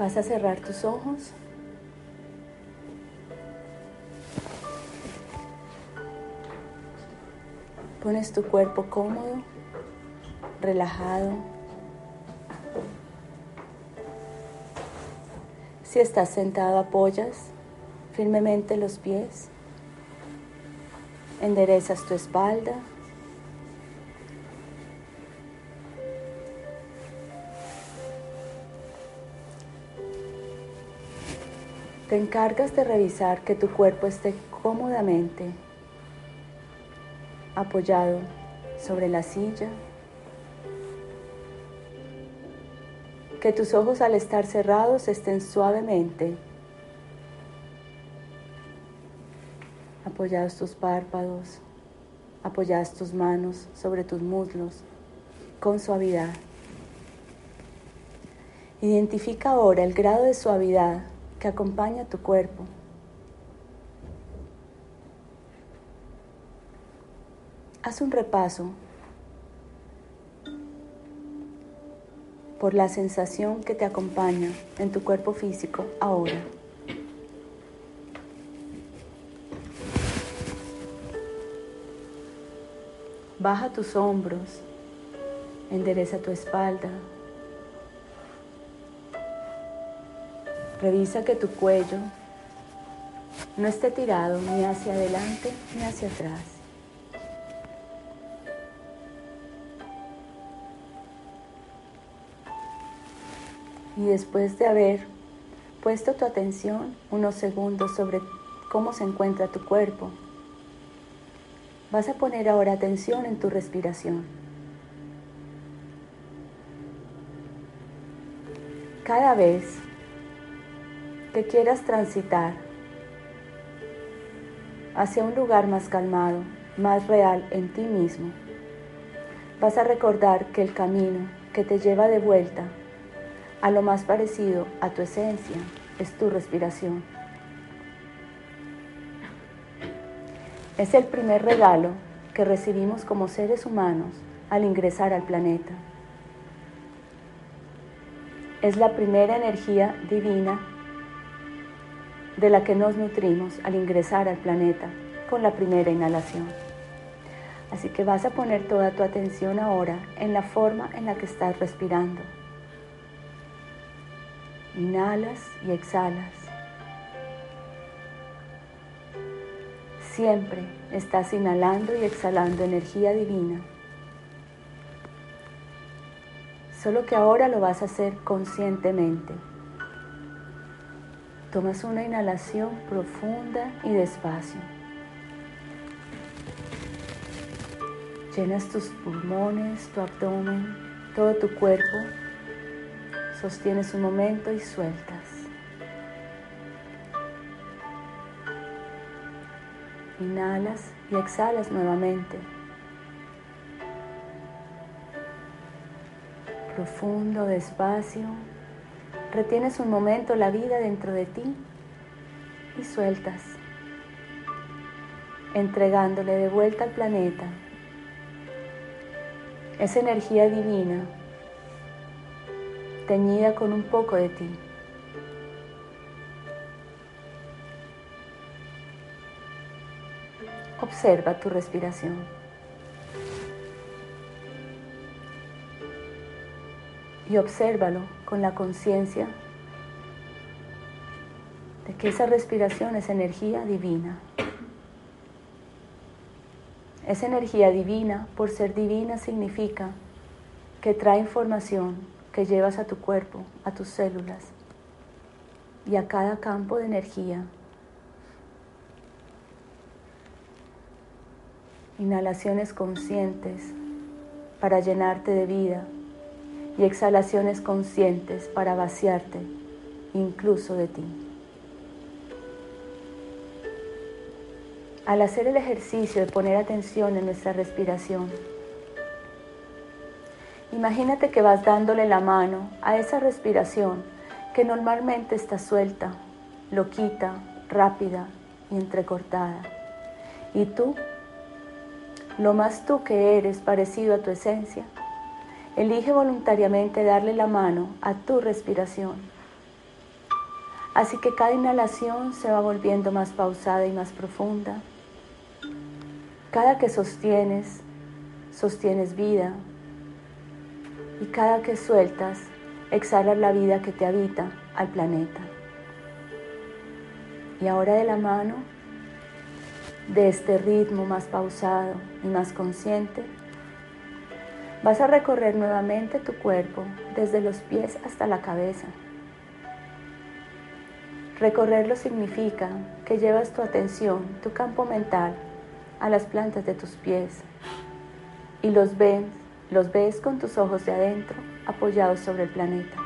Vas a cerrar tus ojos. Pones tu cuerpo cómodo, relajado. Si estás sentado, apoyas firmemente los pies. Enderezas tu espalda. Te encargas de revisar que tu cuerpo esté cómodamente apoyado sobre la silla, que tus ojos al estar cerrados estén suavemente apoyados tus párpados, apoyadas tus manos sobre tus muslos con suavidad. Identifica ahora el grado de suavidad que acompaña tu cuerpo. Haz un repaso por la sensación que te acompaña en tu cuerpo físico ahora. Baja tus hombros, endereza tu espalda, Revisa que tu cuello no esté tirado ni hacia adelante ni hacia atrás. Y después de haber puesto tu atención unos segundos sobre cómo se encuentra tu cuerpo, vas a poner ahora atención en tu respiración. Cada vez que quieras transitar hacia un lugar más calmado, más real en ti mismo, vas a recordar que el camino que te lleva de vuelta a lo más parecido a tu esencia es tu respiración. Es el primer regalo que recibimos como seres humanos al ingresar al planeta. Es la primera energía divina de la que nos nutrimos al ingresar al planeta con la primera inhalación. Así que vas a poner toda tu atención ahora en la forma en la que estás respirando. Inhalas y exhalas. Siempre estás inhalando y exhalando energía divina. Solo que ahora lo vas a hacer conscientemente. Tomas una inhalación profunda y despacio. Llenas tus pulmones, tu abdomen, todo tu cuerpo. Sostienes un momento y sueltas. Inhalas y exhalas nuevamente. Profundo, despacio. Retienes un momento la vida dentro de ti y sueltas, entregándole de vuelta al planeta esa energía divina teñida con un poco de ti. Observa tu respiración. Y obsérvalo con la conciencia de que esa respiración es energía divina. Esa energía divina, por ser divina, significa que trae información que llevas a tu cuerpo, a tus células y a cada campo de energía. Inhalaciones conscientes para llenarte de vida y exhalaciones conscientes para vaciarte incluso de ti. Al hacer el ejercicio de poner atención en nuestra respiración, imagínate que vas dándole la mano a esa respiración que normalmente está suelta, loquita, rápida y entrecortada. Y tú, lo más tú que eres parecido a tu esencia, elige voluntariamente darle la mano a tu respiración. Así que cada inhalación se va volviendo más pausada y más profunda. Cada que sostienes, sostienes vida. Y cada que sueltas, exhalas la vida que te habita al planeta. Y ahora de la mano de este ritmo más pausado y más consciente, vas a recorrer nuevamente tu cuerpo desde los pies hasta la cabeza. Recorrerlo significa que llevas tu atención, tu campo mental, a las plantas de tus pies y los ves, los ves con tus ojos de adentro apoyados sobre el planeta.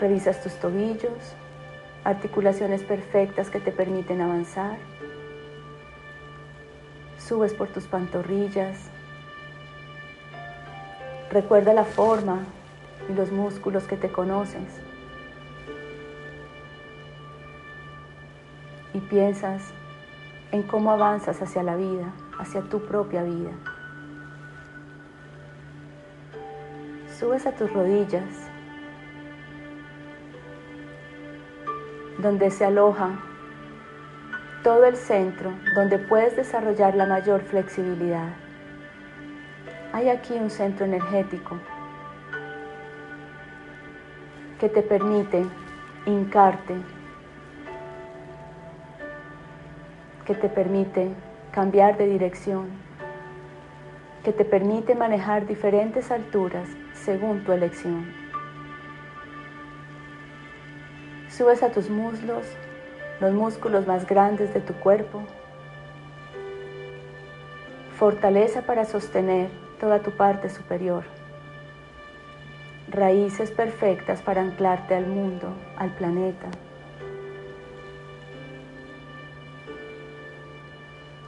Revisas tus tobillos, articulaciones perfectas que te permiten avanzar. Subes por tus pantorrillas. Recuerda la forma y los músculos que te conoces. Y piensas en cómo avanzas hacia la vida, hacia tu propia vida. Subes a tus rodillas donde se aloja todo el centro, donde puedes desarrollar la mayor flexibilidad. Hay aquí un centro energético que te permite hincarte, que te permite cambiar de dirección, que te permite manejar diferentes alturas según tu elección. Subes a tus muslos, los músculos más grandes de tu cuerpo. Fortaleza para sostener toda tu parte superior. Raíces perfectas para anclarte al mundo, al planeta.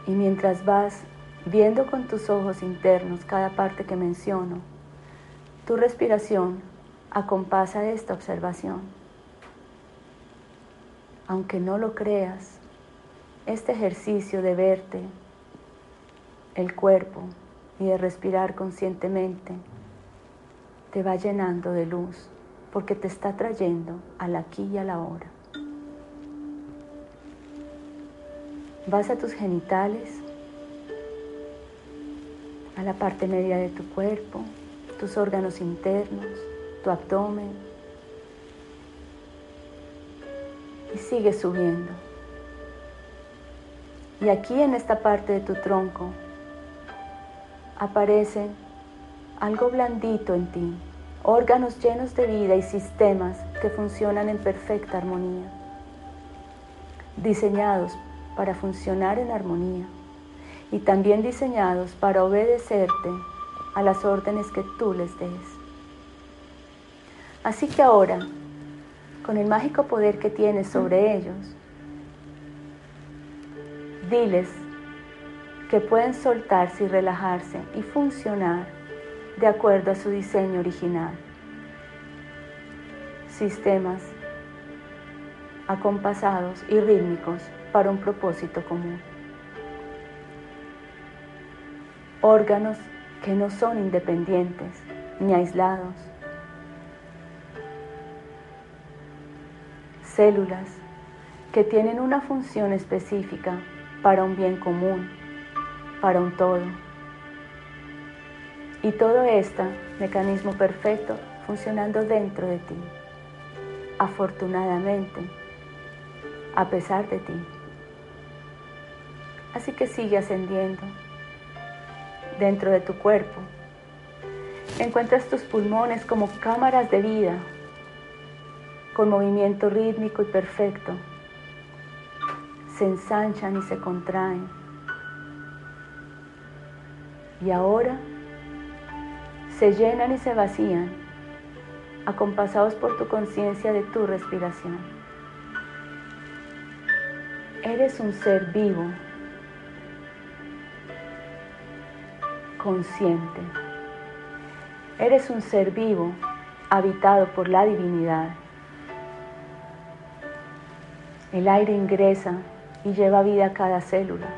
Y mientras vas viendo con tus ojos internos cada parte que menciono, tu respiración acompasa esta observación aunque no lo creas, este ejercicio de verte el cuerpo y de respirar conscientemente te va llenando de luz porque te está trayendo al aquí y a la hora. Vas a tus genitales, a la parte media de tu cuerpo, tus órganos internos, tu abdomen, y sigue subiendo. Y aquí en esta parte de tu tronco aparece algo blandito en ti, órganos llenos de vida y sistemas que funcionan en perfecta armonía, diseñados para funcionar en armonía y también diseñados para obedecerte a las órdenes que tú les des. Así que ahora con el mágico poder que tienes sobre ellos, diles que pueden soltarse y relajarse y funcionar de acuerdo a su diseño original. Sistemas acompasados y rítmicos para un propósito común. Órganos que no son independientes ni aislados, células que tienen una función específica para un bien común, para un todo. Y todo este mecanismo perfecto funcionando dentro de ti, afortunadamente, a pesar de ti. Así que sigue ascendiendo dentro de tu cuerpo. Encuentras tus pulmones como cámaras de vida con movimiento rítmico y perfecto. Se ensanchan y se contraen. Y ahora se llenan y se vacían, acompasados por tu conciencia de tu respiración. Eres un ser vivo, consciente. Eres un ser vivo habitado por la divinidad. El aire ingresa y lleva vida a cada célula.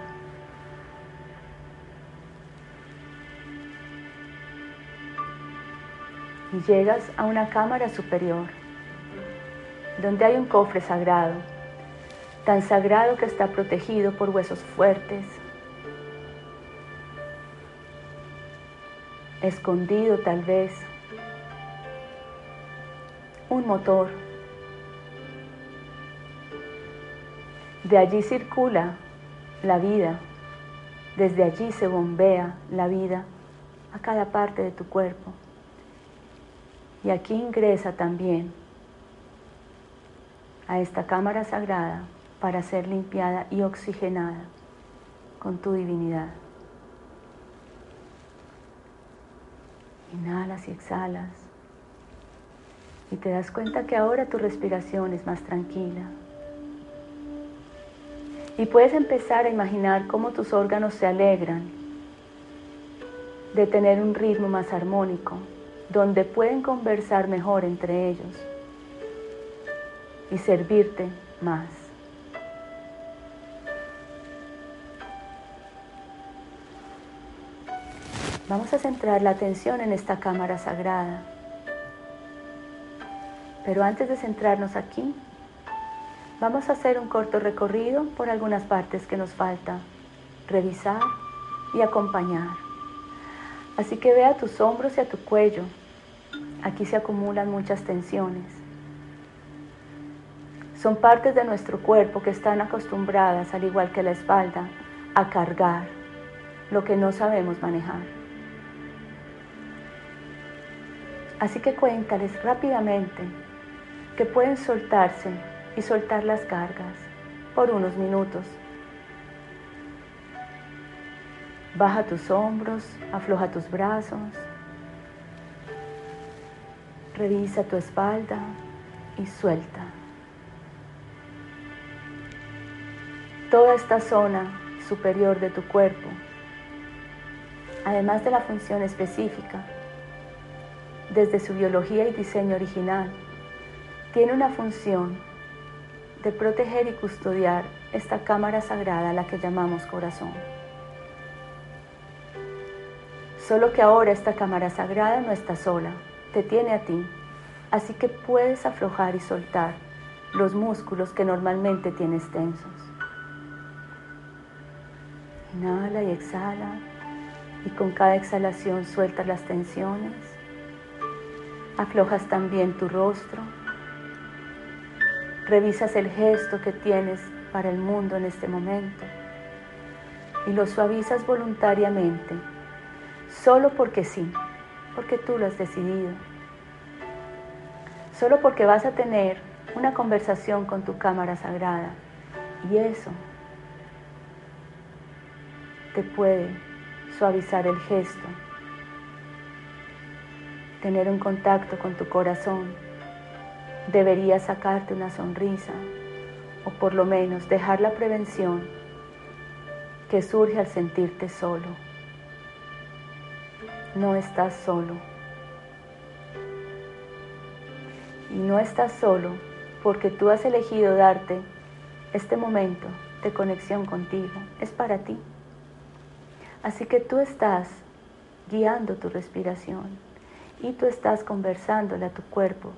Y llegas a una cámara superior, donde hay un cofre sagrado, tan sagrado que está protegido por huesos fuertes, escondido tal vez, un motor. De allí circula la vida, desde allí se bombea la vida a cada parte de tu cuerpo. Y aquí ingresa también a esta cámara sagrada para ser limpiada y oxigenada con tu divinidad. Inhalas y exhalas. Y te das cuenta que ahora tu respiración es más tranquila. Y puedes empezar a imaginar cómo tus órganos se alegran de tener un ritmo más armónico, donde pueden conversar mejor entre ellos y servirte más. Vamos a centrar la atención en esta cámara sagrada. Pero antes de centrarnos aquí, vamos a hacer un corto recorrido por algunas partes que nos falta revisar y acompañar. Así que ve a tus hombros y a tu cuello. Aquí se acumulan muchas tensiones. Son partes de nuestro cuerpo que están acostumbradas, al igual que la espalda, a cargar lo que no sabemos manejar. Así que cuéntales rápidamente que pueden soltarse y soltar las cargas por unos minutos. Baja tus hombros, afloja tus brazos, revisa tu espalda y suelta. Toda esta zona superior de tu cuerpo, además de la función específica, desde su biología y diseño original, tiene una función de proteger y custodiar esta cámara sagrada a la que llamamos corazón. Solo que ahora esta cámara sagrada no está sola, te tiene a ti, así que puedes aflojar y soltar los músculos que normalmente tienes tensos. Inhala y exhala y con cada exhalación suelta las tensiones Aflojas también tu rostro. Revisas el gesto que tienes para el mundo en este momento y lo suavizas voluntariamente, solo porque sí, porque tú lo has decidido. Solo porque vas a tener una conversación con tu cámara sagrada y eso te puede suavizar el gesto tener un contacto con tu corazón, debería sacarte una sonrisa o por lo menos dejar la prevención que surge al sentirte solo. No estás solo. Y no estás solo porque tú has elegido darte este momento de conexión contigo. Es para ti. Así que tú estás guiando tu respiración y tú estás conversándole a tu cuerpo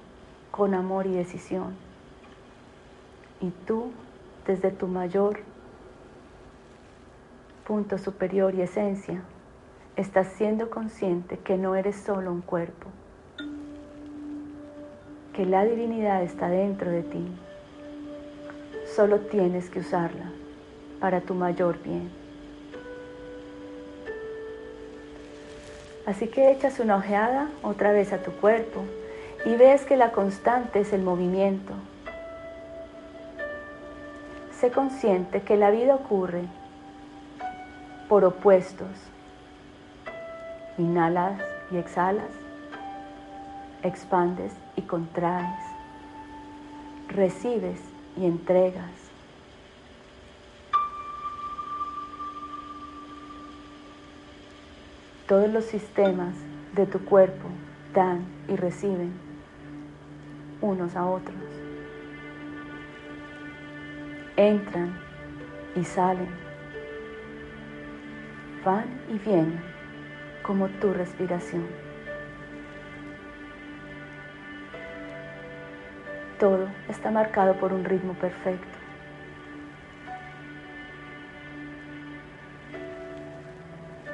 con amor y decisión. Y tú, desde tu mayor punto superior y esencia, estás siendo consciente que no eres solo un cuerpo, que la divinidad está dentro de ti. Solo tienes que usarla para tu mayor bien. Así que echas una ojeada otra vez a tu cuerpo y ves que la constante es el movimiento. Sé consciente que la vida ocurre por opuestos Inhalas y exhalas. Expandes y contraes. Recibes y entregas. Todos los sistemas de tu cuerpo dan y reciben unos a otros. Entran y salen. Van y vienen como tu respiración. Todo está marcado por un ritmo perfecto.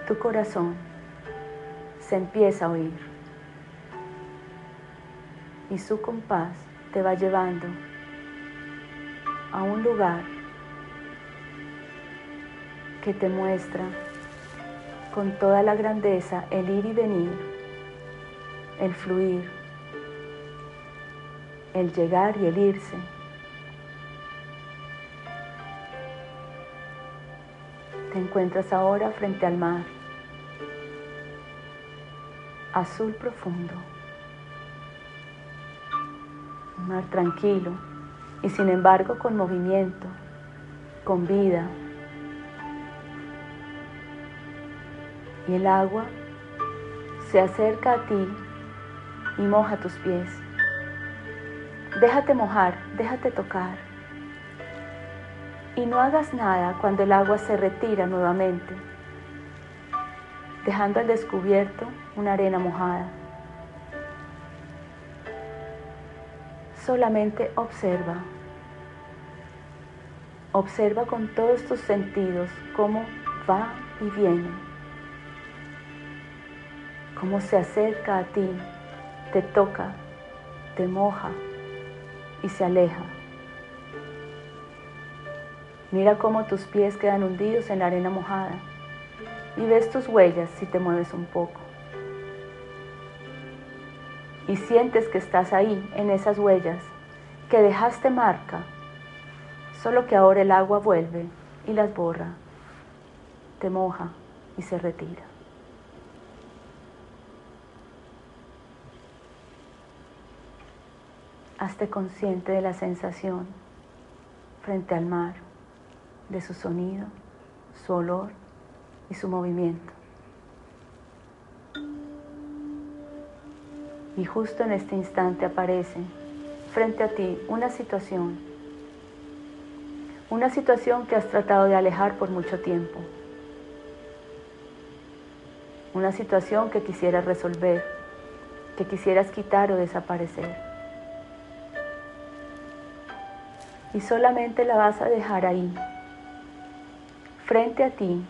Tu corazón se empieza a oír y su compás te va llevando a un lugar que te muestra con toda la grandeza el ir y venir, el fluir, el llegar y el irse. Te encuentras ahora frente al mar, azul profundo, un mar tranquilo y sin embargo con movimiento, con vida, y el agua se acerca a ti y moja tus pies. Déjate mojar, déjate tocar. Y no hagas nada cuando el agua se retira nuevamente, dejando al descubierto una arena mojada. Solamente observa. Observa con todos tus sentidos cómo va y viene cómo se acerca a ti, te toca, te moja y se aleja. Mira cómo tus pies quedan hundidos en la arena mojada y ves tus huellas si te mueves un poco. Y sientes que estás ahí, en esas huellas, que dejaste marca, solo que ahora el agua vuelve y las borra, te moja y se retira. Hazte consciente de la sensación frente al mar, de su sonido, su olor y su movimiento. Y justo en este instante aparece frente a ti una situación, una situación que has tratado de alejar por mucho tiempo, una situación que quisieras resolver, que quisieras quitar o desaparecer. y solamente la vas a dejar ahí, frente a ti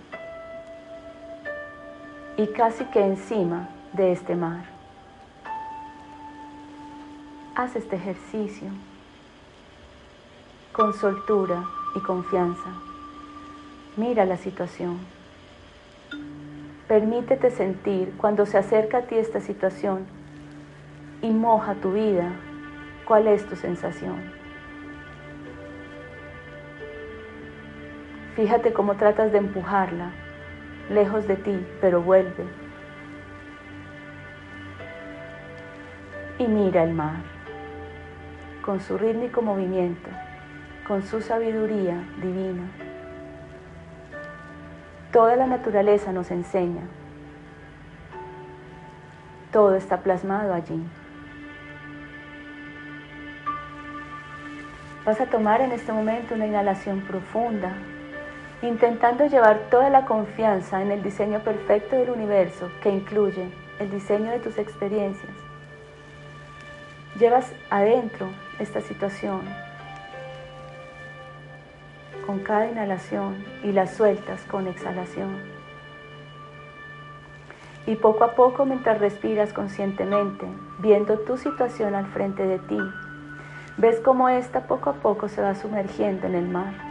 y casi que encima de este mar. Haz este ejercicio con soltura y confianza. Mira la situación. Permítete sentir cuando se acerca a ti esta situación y moja tu vida. ¿Cuál es tu sensación? Fíjate cómo tratas de empujarla, lejos de ti, pero vuelve. Y mira el mar, con su rítmico movimiento, con su sabiduría divina. Toda la naturaleza nos enseña. Todo está plasmado allí. Vas a tomar en este momento una inhalación profunda intentando llevar toda la confianza en el diseño perfecto del universo que incluye el diseño de tus experiencias. Llevas adentro esta situación con cada inhalación y la sueltas con exhalación. Y poco a poco mientras respiras conscientemente, viendo tu situación al frente de ti, ves cómo esta poco a poco se va sumergiendo en el mar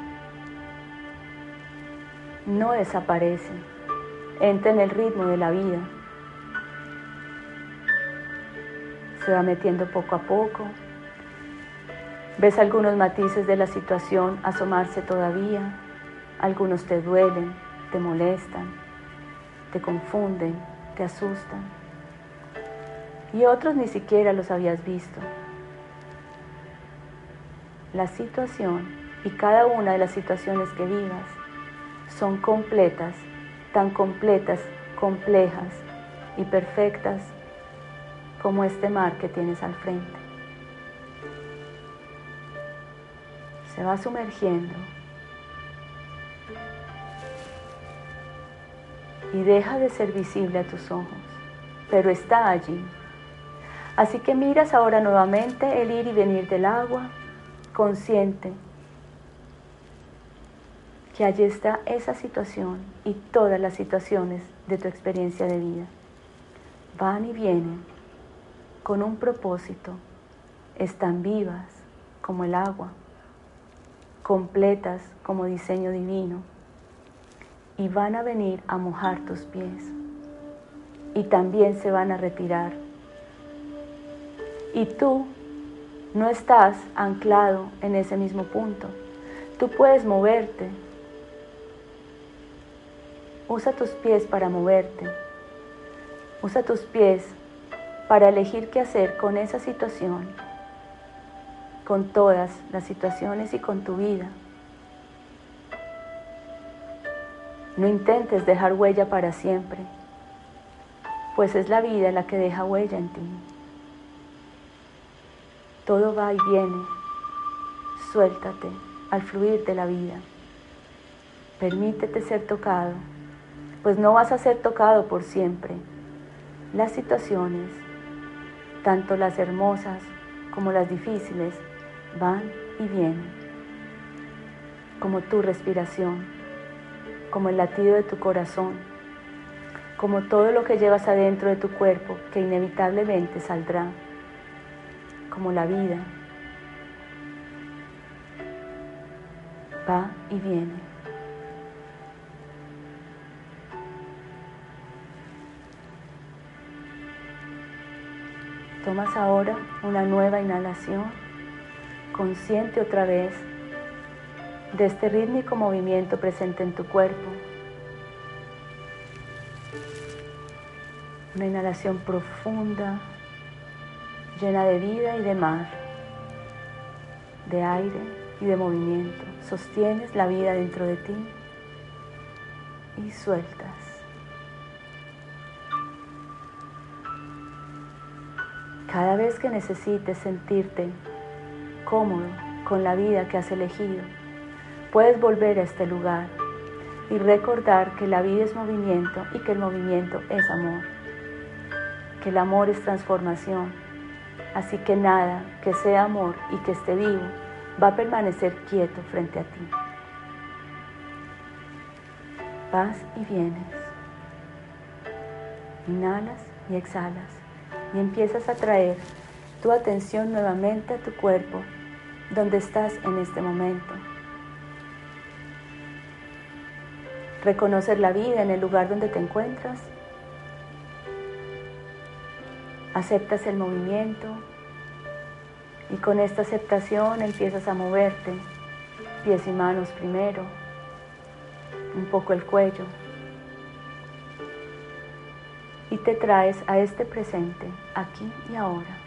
no desaparece, entra en el ritmo de la vida. Se va metiendo poco a poco. Ves algunos matices de la situación asomarse todavía. Algunos te duelen, te molestan, te confunden, te asustan y otros ni siquiera los habías visto. La situación y cada una de las situaciones que vivas son completas, tan completas, complejas y perfectas como este mar que tienes al frente. Se va sumergiendo y deja de ser visible a tus ojos, pero está allí. Así que miras ahora nuevamente el ir y venir del agua, consciente que allí está esa situación y todas las situaciones de tu experiencia de vida. Van y vienen con un propósito, están vivas como el agua, completas como diseño divino y van a venir a mojar tus pies y también se van a retirar. Y tú no estás anclado en ese mismo punto. Tú puedes moverte. Usa tus pies para moverte. Usa tus pies para elegir qué hacer con esa situación, con todas las situaciones y con tu vida. No intentes dejar huella para siempre, pues es la vida la que deja huella en ti. Todo va y viene. Suéltate al fluir de la vida. Permítete ser tocado, pues no vas a ser tocado por siempre. Las situaciones, tanto las hermosas como las difíciles, van y vienen, como tu respiración como el latido de tu corazón, como todo lo que llevas adentro de tu cuerpo que inevitablemente saldrá, como la vida. Va y viene. Tomas ahora una nueva inhalación, consciente otra vez de este rítmico movimiento presente en tu cuerpo. Una inhalación profunda, llena de vida y de mar, de aire y de movimiento. Sostienes la vida dentro de ti y sueltas. Cada vez que necesites sentirte cómodo con la vida que has elegido, puedes volver a este lugar y recordar que la vida es movimiento y que el movimiento es amor, que el amor es transformación, así que nada que sea amor y que esté vivo va a permanecer quieto frente a ti. Vas y vienes, inhalas y exhalas y empiezas a traer tu atención nuevamente a tu cuerpo donde estás en este momento. reconocer la vida en el lugar donde te encuentras, aceptas el movimiento y con esta aceptación empiezas a moverte, pies y manos primero, un poco el cuello, y te traes a este presente, aquí y ahora.